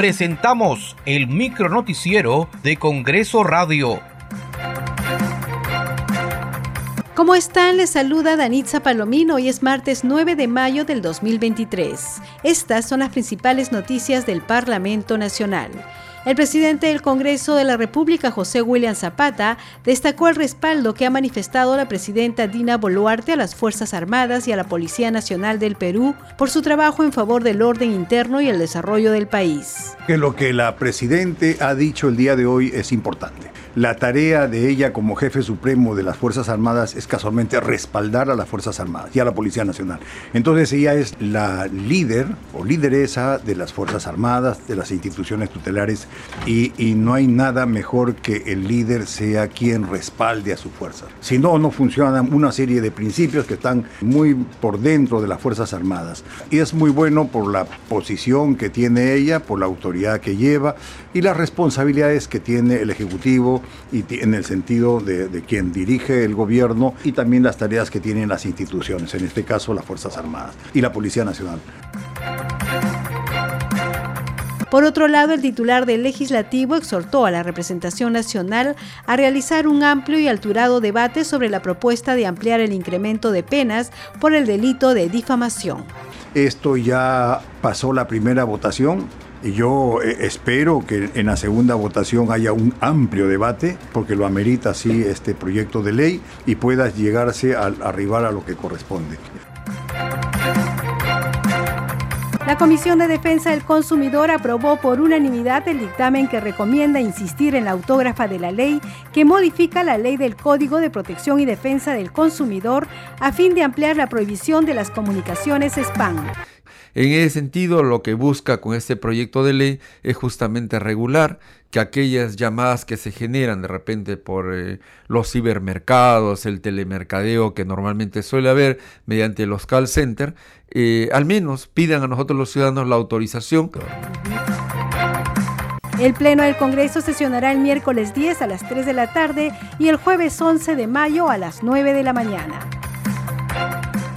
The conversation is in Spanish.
presentamos el micronoticiero de Congreso Radio. ¿Cómo están? Les saluda Danitza Palomino. Hoy es martes 9 de mayo del 2023. Estas son las principales noticias del Parlamento Nacional. El presidente del Congreso de la República, José William Zapata, destacó el respaldo que ha manifestado la presidenta Dina Boluarte a las Fuerzas Armadas y a la Policía Nacional del Perú por su trabajo en favor del orden interno y el desarrollo del país. Que lo que la presidenta ha dicho el día de hoy es importante. La tarea de ella como jefe supremo de las Fuerzas Armadas es casualmente respaldar a las Fuerzas Armadas y a la Policía Nacional. Entonces ella es la líder o lideresa de las Fuerzas Armadas, de las instituciones tutelares y, no hay nada mejor que el líder sea quien respalde a su fuerza. Si no, no funcionan una serie de principios que están muy por dentro de las Fuerzas Armadas. Y es muy bueno por la posición que tiene ella, por la autoridad que lleva y las responsabilidades que tiene el Ejecutivo y en el sentido de, de quien dirige el gobierno y también las tareas que tienen las instituciones, en este caso las Fuerzas Armadas y la Policía Nacional. Por otro lado, el titular del legislativo exhortó a la representación nacional a realizar un amplio y alturado debate sobre la propuesta de ampliar el incremento de penas por el delito de difamación. Esto ya pasó la primera votación, y yo eh, espero que en la segunda votación haya un amplio debate, porque lo amerita así este proyecto de ley y pueda llegarse a, arribar a lo que corresponde. La Comisión de Defensa del Consumidor aprobó por unanimidad el dictamen que recomienda insistir en la autógrafa de la ley que modifica la ley del Código de Protección y Defensa del Consumidor a fin de ampliar la prohibición de las comunicaciones spam. En ese sentido, lo que busca con este proyecto de ley es justamente regular que aquellas llamadas que se generan de repente por eh, los cibermercados, el telemercadeo que normalmente suele haber mediante los call centers, eh, al menos pidan a nosotros los ciudadanos la autorización. El Pleno del Congreso sesionará el miércoles 10 a las 3 de la tarde y el jueves 11 de mayo a las 9 de la mañana.